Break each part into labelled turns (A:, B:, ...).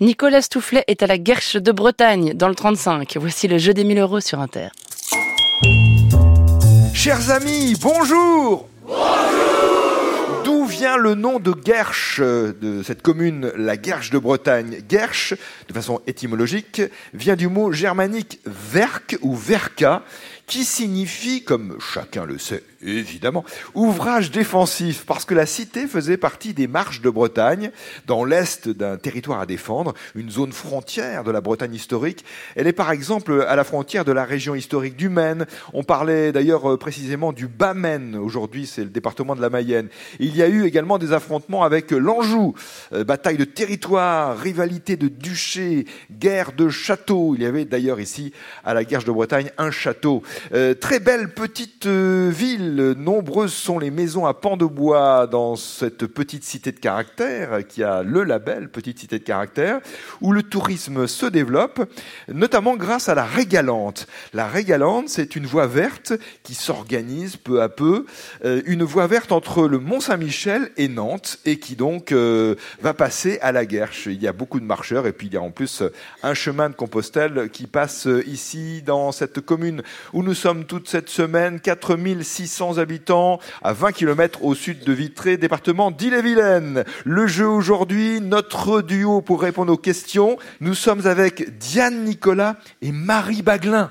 A: Nicolas Stoufflet est à la Guerche de Bretagne, dans le 35. Voici le jeu des 1000 euros sur Inter.
B: Chers amis, bonjour D'où vient le nom de Guerche, de cette commune, la Guerche de Bretagne? Guerche, de façon étymologique, vient du mot germanique verk ou verka, qui signifie, comme chacun le sait évidemment, ouvrage défensif, parce que la cité faisait partie des marches de Bretagne, dans l'est d'un territoire à défendre, une zone frontière de la Bretagne historique. Elle est par exemple à la frontière de la région historique du Maine. On parlait d'ailleurs euh, précisément du Bas-Maine, aujourd'hui c'est le département de la Mayenne. Il y a eu également des affrontements avec l'Anjou, euh, bataille de territoire, rivalité de duché, guerre de château. Il y avait d'ailleurs ici, à la Guerche de Bretagne, un château. Euh, très belle petite euh, ville, nombreuses sont les maisons à pans de bois dans cette petite cité de caractère qui a le label Petite cité de caractère, où le tourisme se développe, notamment grâce à la Régalante. La Régalante, c'est une voie verte qui s'organise peu à peu, euh, une voie verte entre le Mont-Saint-Michel et Nantes, et qui donc va passer à la Guerche. Il y a beaucoup de marcheurs, et puis il y a en plus un chemin de Compostelle qui passe ici dans cette commune où nous sommes toute cette semaine, 4600 habitants à 20 km au sud de Vitré, département d'Ille-et-Vilaine. Le jeu aujourd'hui, notre duo pour répondre aux questions. Nous sommes avec Diane Nicolas et Marie Baglin.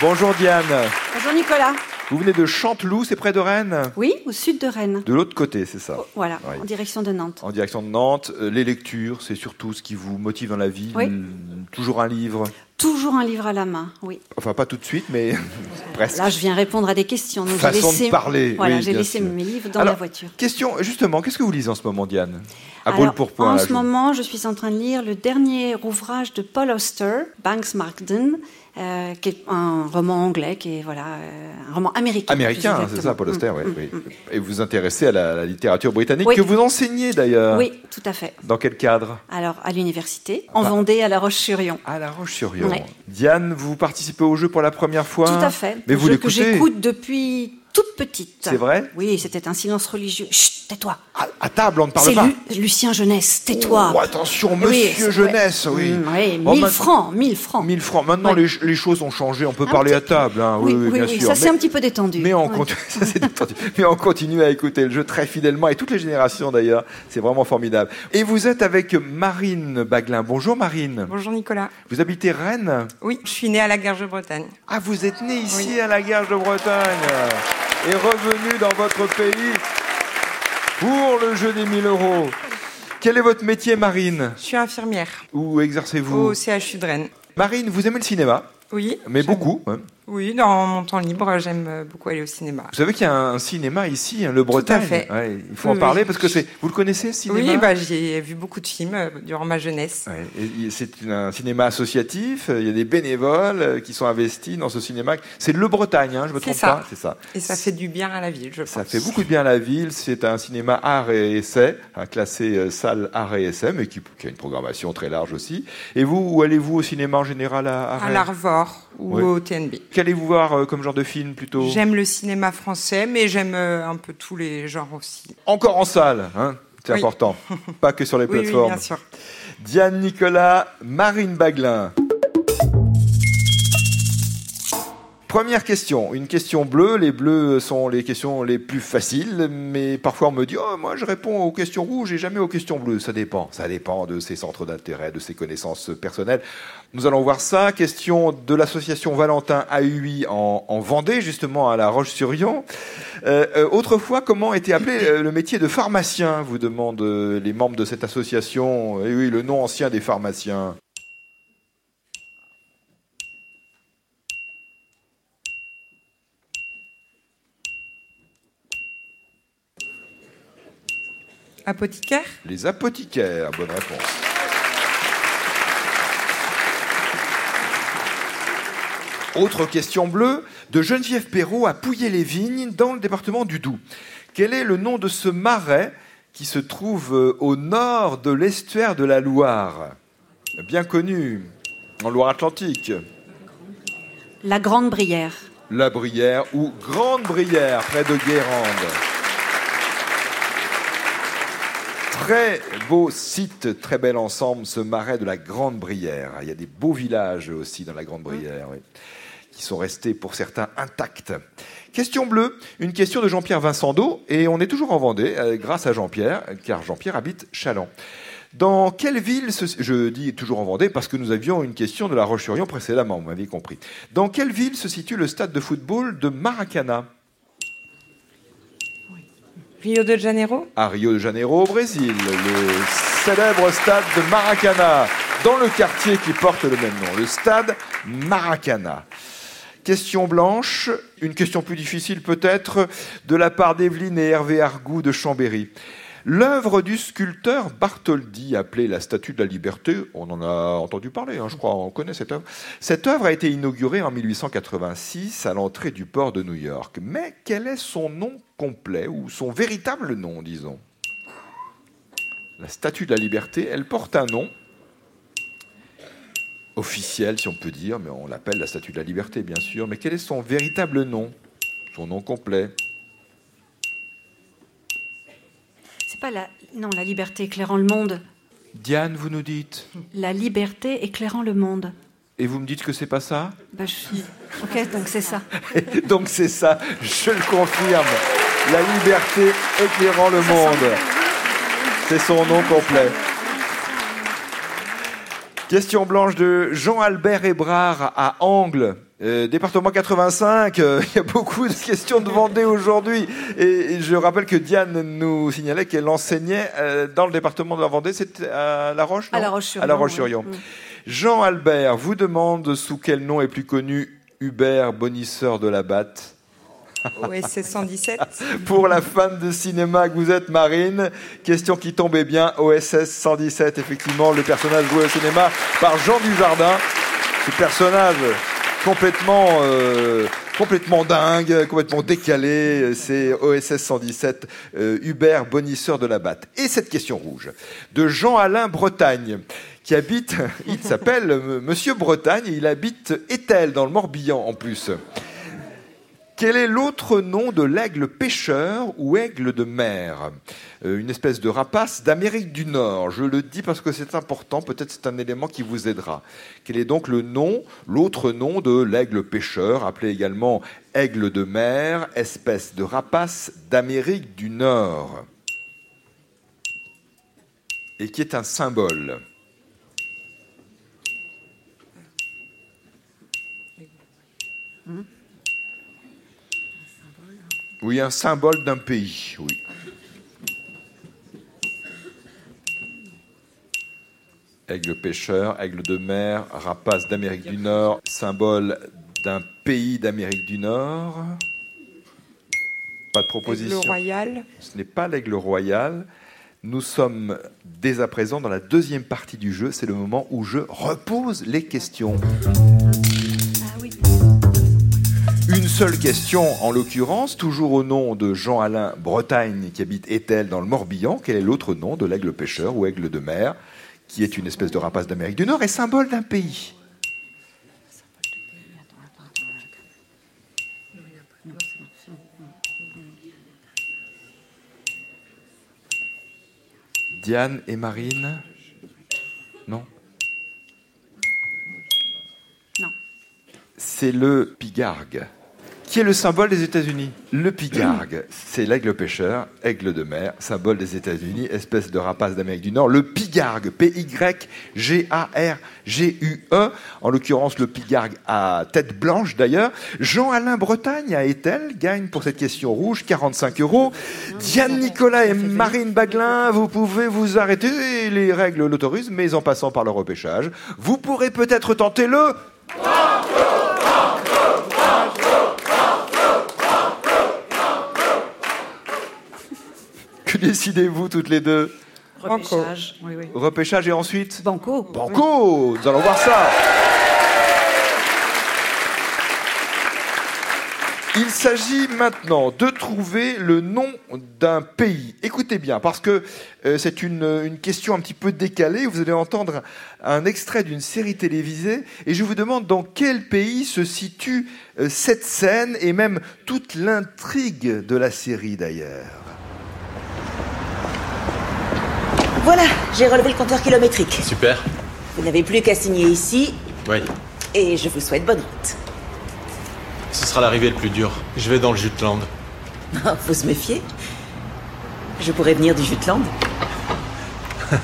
B: Bonjour Diane.
C: Bonjour Nicolas.
B: Vous venez de Chanteloup, c'est près de Rennes
C: Oui, au sud de Rennes.
B: De l'autre côté, c'est ça
C: Oh, Voilà,
B: Oui.
C: en direction de Nantes.
B: En direction de Nantes. Euh, Les lectures, c'est surtout ce qui vous motive dans la vie.
C: Oui.
B: Toujours un livre.
C: Toujours un livre à la main, oui.
B: Enfin, pas tout de suite, mais presque.
C: Là, je viens répondre à des questions. Donc j'ai
B: Façon de parler,
C: Voilà,
B: oui,
C: j'ai laissé
B: sûr.
C: mes livres dans
B: Alors,
C: la voiture.
B: Question, justement, qu'est-ce que vous lisez en ce moment, Diane? À
C: Alors,
B: pour point.
C: en ce moment, je suis en train de lire le dernier ouvrage de Paul Auster, Banks Markden, euh, qui est un roman anglais, qui est voilà, euh, un roman américain.
B: Américain, c'est ça. Paul Auster, oui,
C: Mm,
B: oui.
C: mm, mm.
B: Et vous vous intéressez à la, la littérature britannique,
C: Oui.
B: que vous enseignez d'ailleurs.
C: Oui, tout à fait.
B: Dans quel cadre?
C: Alors, à l'université, en
B: Bah.
C: Vendée, à La Roche-sur-Yon.
B: À La Roche-sur-Yon.
C: Ouais.
B: Diane, vous participez au jeu pour la première fois
C: Tout à fait.
B: Mais vous
C: jeu que j'écoute depuis toute petite.
B: C'est vrai
C: Oui, c'était un silence religieux. Chut, tais-toi.
B: à, à table, on ne parle
C: C'est
B: pas.
C: Lu- Lucien Jeunesse, tais-toi.
B: Oh, attention,
C: Oui,
B: monsieur
C: c'est-
B: Jeunesse, oui.
C: Mm, oui,
B: Oh,
C: 1000
B: ma-
C: francs, 1000 francs.
B: 1000 francs. Maintenant,
C: Ouais.
B: les, les choses ont changé. On peut
C: Un
B: parler
C: petit
B: à table. hein.
C: Oui, oui,
B: bien
C: oui,
B: sûr.
C: ça c'est un petit peu détendu.
B: Mais on,
C: Ouais.
B: continue, ça, c'est détendu. mais on continue à écouter le jeu très fidèlement et toutes les générations d'ailleurs. C'est vraiment formidable. Et vous êtes avec Marine Baglin. Bonjour Marine.
D: Bonjour Nicolas.
B: Vous habitez Rennes
D: Oui, je suis née à la Garge de Bretagne.
B: Ah, vous êtes né ici à la Garge de Bretagne et revenu dans votre pays pour le jeu des 1000 euros. Quel est votre métier, Marine?
D: Je suis infirmière
B: Où exercez-vous?
D: Au CHU de Rennes.
B: Marine, vous aimez le cinéma?
D: Oui.
B: Mais beaucoup. hein.
D: Oui, dans mon temps libre, j'aime euh, beaucoup aller au cinéma.
B: Vous savez qu'il y a un cinéma ici, hein, le Bretagne.
D: fait.
B: Ouais, il faut
D: Oui,
B: en parler
D: oui.
B: parce que c'est. Vous le connaissez, ce cinéma?
D: Oui, bah, j'ai vu beaucoup de films euh, durant ma jeunesse.
B: Ouais, C'est un cinéma associatif. euh, Il y a des bénévoles qui sont investis dans ce cinéma. C'est le Bretagne, hein, je me trompe
D: ça.
B: pas. C'est ça.
D: Et ça fait du bien à la ville, je pense.
B: Ça fait beaucoup de bien à la ville. C'est un cinéma art et essai, un classé euh, salle art et essai, mais qui, qui a une programmation très large aussi. Et vous, où allez-vous au cinéma en général à, à
D: À l'Arvor ou
B: Oui.
D: au TNB.
B: Qu'allez-vous voir euh, comme genre de film plutôt
D: J'aime le cinéma français, mais j'aime euh, un peu tous les genres aussi.
B: Encore en salle, hein c'est
D: Oui.
B: important. Pas que sur les
D: Oui, oui,
B: plateformes.
D: bien sûr.
B: Diane Nicolas, Marine Baglin. Première question, une question bleue. Les bleus sont les questions les plus faciles, mais parfois on me dit oh moi je réponds aux questions rouges et jamais aux questions bleues. Ça dépend, ça dépend de ses centres d'intérêt, de ses connaissances personnelles. Nous allons voir ça. Question de l'association Valentin AUI en, en Vendée, justement à La Roche-sur-Yon. Euh, euh, autrefois, comment était appelé euh, le métier de pharmacien Vous demandent euh, les membres de cette association? Et oui, le nom ancien des pharmaciens.
D: Apothicaire
B: Les apothicaires. Bonne réponse. Autre question bleue de Geneviève Perrault à Pouillé-les-Vignes dans le département du Doubs. Quel est le nom de ce marais qui se trouve euh, au nord de l'estuaire de la Loire? Bien connu en Loire-Atlantique.
C: La Grande Brière.
B: La Brière ou Grande Brière près de Guérande. Très beau site, très bel ensemble, ce marais de la Grande Brière. Il y a des beaux villages aussi dans la Grande Brière, qui sont restés pour certains intacts. Question bleue, une question de Jean-Pierre Vincendo, et on est toujours en Vendée euh, grâce à Jean-Pierre, car Jean-Pierre habite Chaland. Dans quelle ville, se... je dis toujours en Vendée parce que nous avions une question de la Roche-sur-Yon précédemment, vous m'avez compris. Dans quelle ville se situe le stade de football de Maracana?
D: Rio de Janeiro
B: À Rio de Janeiro, au Brésil, le célèbre stade de Maracana, dans le quartier qui porte le même nom, le stade Maracana. Question blanche, une question plus difficile peut-être, de la part d'Evelyne et Hervé Argou de Chambéry. L'œuvre du sculpteur Bartholdi, appelée la Statue de la Liberté, on en a entendu parler, hein, je crois, on connaît cette œuvre. Cette œuvre a été inaugurée en 1886 à l'entrée du port de New York. Mais quel est son nom complet, ou son véritable nom, disons La Statue de la Liberté, elle porte un nom officiel, si on peut dire, mais on l'appelle la Statue de la Liberté, bien sûr. Mais quel est son véritable nom? Son nom complet
C: C'est pas la. Non, la liberté éclairant le monde.
B: Diane, vous nous dites?
C: La liberté éclairant le monde.
B: Et vous me dites que c'est pas ça?
C: Bah, je- Ok, donc c'est ça.
B: Donc c'est ça, je le confirme. La liberté éclairant le monde. C'est son nom complet. Question blanche de Jean-Albert Hébrard à Angle. Euh, département 85, euh, il y a beaucoup de questions de Vendée aujourd'hui. Et, et je rappelle que Diane nous signalait qu'elle enseignait euh, dans le département de la Vendée, c'est à La Roche
C: À La Roche-sur-Yon,
B: À La Roche-sur-Yon.
C: oui.
B: Jean-Albert vous demande sous quel nom est plus connu Hubert Bonisseur de la Batte
D: OSS 117.
B: pour la fan de cinéma que vous êtes, Marine. Question qui tombait bien, OSS 117, effectivement, le personnage joué au cinéma par Jean Dujardin. Ce personnage complètement, euh, complètement dingue, complètement décalé, c'est OSS 117, euh, Hubert Bonisseur de la Batte. Et cette question rouge de Jean-Alain Bretagne qui habite, il s'appelle euh, Monsieur Bretagne, et il habite Étel, dans le Morbihan en plus. Quel est l'autre nom de l'aigle pêcheur ou aigle de mer? Euh, Une espèce de rapace d'Amérique du Nord. Je le dis parce que c'est important, peut-être c'est un élément qui vous aidera. Quel est donc le nom, l'autre nom de l'aigle pêcheur, appelé également aigle de mer, espèce de rapace d'Amérique du Nord? Et qui est un symbole Oui, un symbole d'un pays, oui. Aigle pêcheur, aigle de mer, rapace d'Amérique du Nord, symbole d'un pays d'Amérique du Nord. Pas de proposition.
D: Royal.
B: Ce n'est pas l'aigle royal. Nous sommes dès à présent dans la deuxième partie du jeu. C'est le moment où je repose les questions. Seule question, en l'occurrence, toujours au nom de Jean-Alain Bretagne, qui habite Étel dans le Morbihan. Quel est l'autre nom de l'aigle pêcheur ou aigle de mer, qui est une espèce de rapace d'Amérique du Nord et symbole d'un pays? Diane et Marine? Non?
C: Non.
B: C'est le pigargue, qui est le symbole des États-Unis. Le pigargue, c'est l'aigle pêcheur, aigle de mer, symbole des États-Unis, espèce de rapace d'Amérique du Nord. Le pigargue, P-Y-G-A-R-G-U-E, en l'occurrence le pigargue à tête blanche d'ailleurs. Jean-Alain Bretagne à Etel gagne pour cette question rouge 45 euros. Diane Nicolas et Marine Baglin, vous pouvez vous arrêter, les règles l'autorisent, mais en passant par le repêchage, vous pourrez peut-être tenter le... décidez-vous toutes les deux
C: Repêchage. Oui, oui.
B: Repêchage et ensuite
C: Banco.
B: Banco Nous allons voir ça Il s'agit maintenant de trouver le nom d'un pays. Écoutez bien, parce que euh, c'est une, une question un petit peu décalée. Vous allez entendre un extrait d'une série télévisée et je vous demande dans quel pays se situe euh, cette scène et même toute l'intrigue de la série d'ailleurs.
E: Voilà, j'ai relevé le compteur kilométrique.
F: Super.
E: Vous n'avez plus qu'à signer ici,
F: Oui.
E: et je vous souhaite bonne route.
F: Ce sera l'arrivée le plus dur. Je vais dans le Jutland.
E: Faut se méfier. Je pourrais venir du Jutland.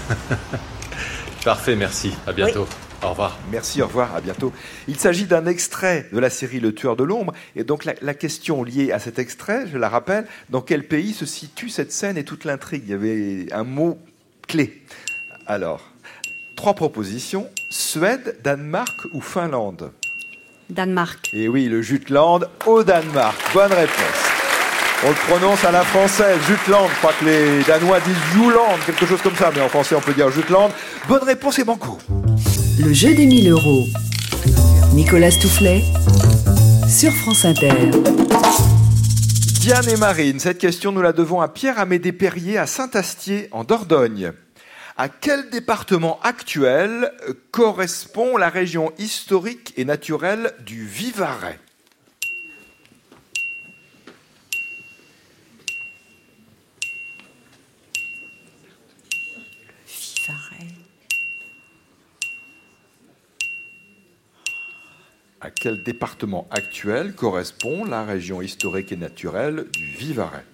F: Parfait, merci. À bientôt. Au revoir.
B: Merci, au revoir, à bientôt. Il s'agit d'un extrait de la série Le Tueur de l'ombre. Et donc la, la question liée à cet extrait, je la rappelle, dans quel pays se situe cette scène et toute l'intrigue? Il y avait un mot clé. Alors, trois propositions. Suède, Danemark ou Finlande
C: Danemark.
B: Et oui, le Jutland au Danemark. Bonne réponse. On le prononce à la française, Jutland. Je crois que les Danois disent Juland, quelque chose comme ça, mais en français on peut dire Jutland. Bonne réponse et banco.
G: Le jeu des 1000 euros. Nicolas Toufflet sur France Inter.
B: Diane et Marine, cette question nous la devons à Pierre-Amédée Perrier à Saint-Astier en Dordogne. À quel département actuel correspond la région historique et naturelle du Vivarais? À quel département actuel correspond la région historique et naturelle du Vivarais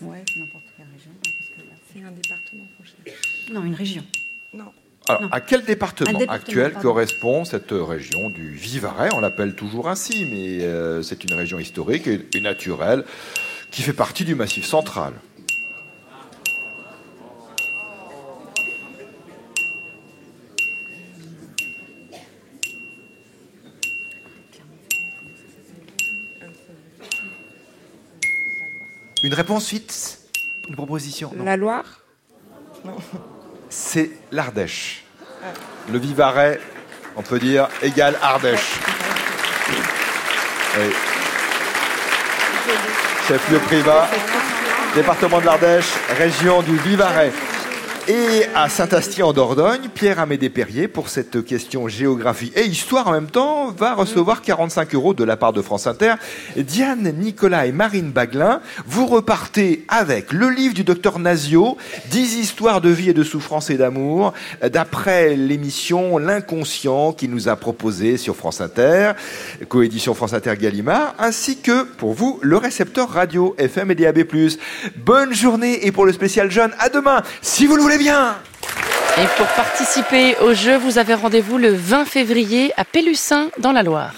C: Ouais, n'importe quelle région.
D: C'est un département qu'on.
C: Non, une région.
D: Non.
B: Alors,
C: Non.
B: à quel département, actuel
C: pardon.
B: correspond cette région du Vivarais? On l'appelle toujours ainsi, mais euh, c'est une région historique et, et naturelle qui fait partie du Massif central. Une réponse vite Une proposition Non.
D: La Loire
B: C'est l'Ardèche. Le Vivarais, on peut dire, égale Ardèche. Oui. Chef-lieu privat, département de l'Ardèche, région du Vivarais. Et à Saint-Astier en Dordogne, Pierre-Amédée Perrier, pour cette question géographie et histoire en même temps, va recevoir 45 euros de la part de France Inter. Diane, Nicolas et Marine Baglin, vous repartez avec le livre du docteur Nazio, 10 histoires de vie et de souffrance et d'amour, d'après l'émission L'inconscient qui nous a proposé sur France Inter, coédition France Inter Gallimard, ainsi que pour vous le récepteur radio FM et DAB+. Bonne journée et pour le spécial jeune, à demain, si vous le
A: Et pour participer au jeu, vous avez rendez-vous le 20 février à Pélussin dans la Loire.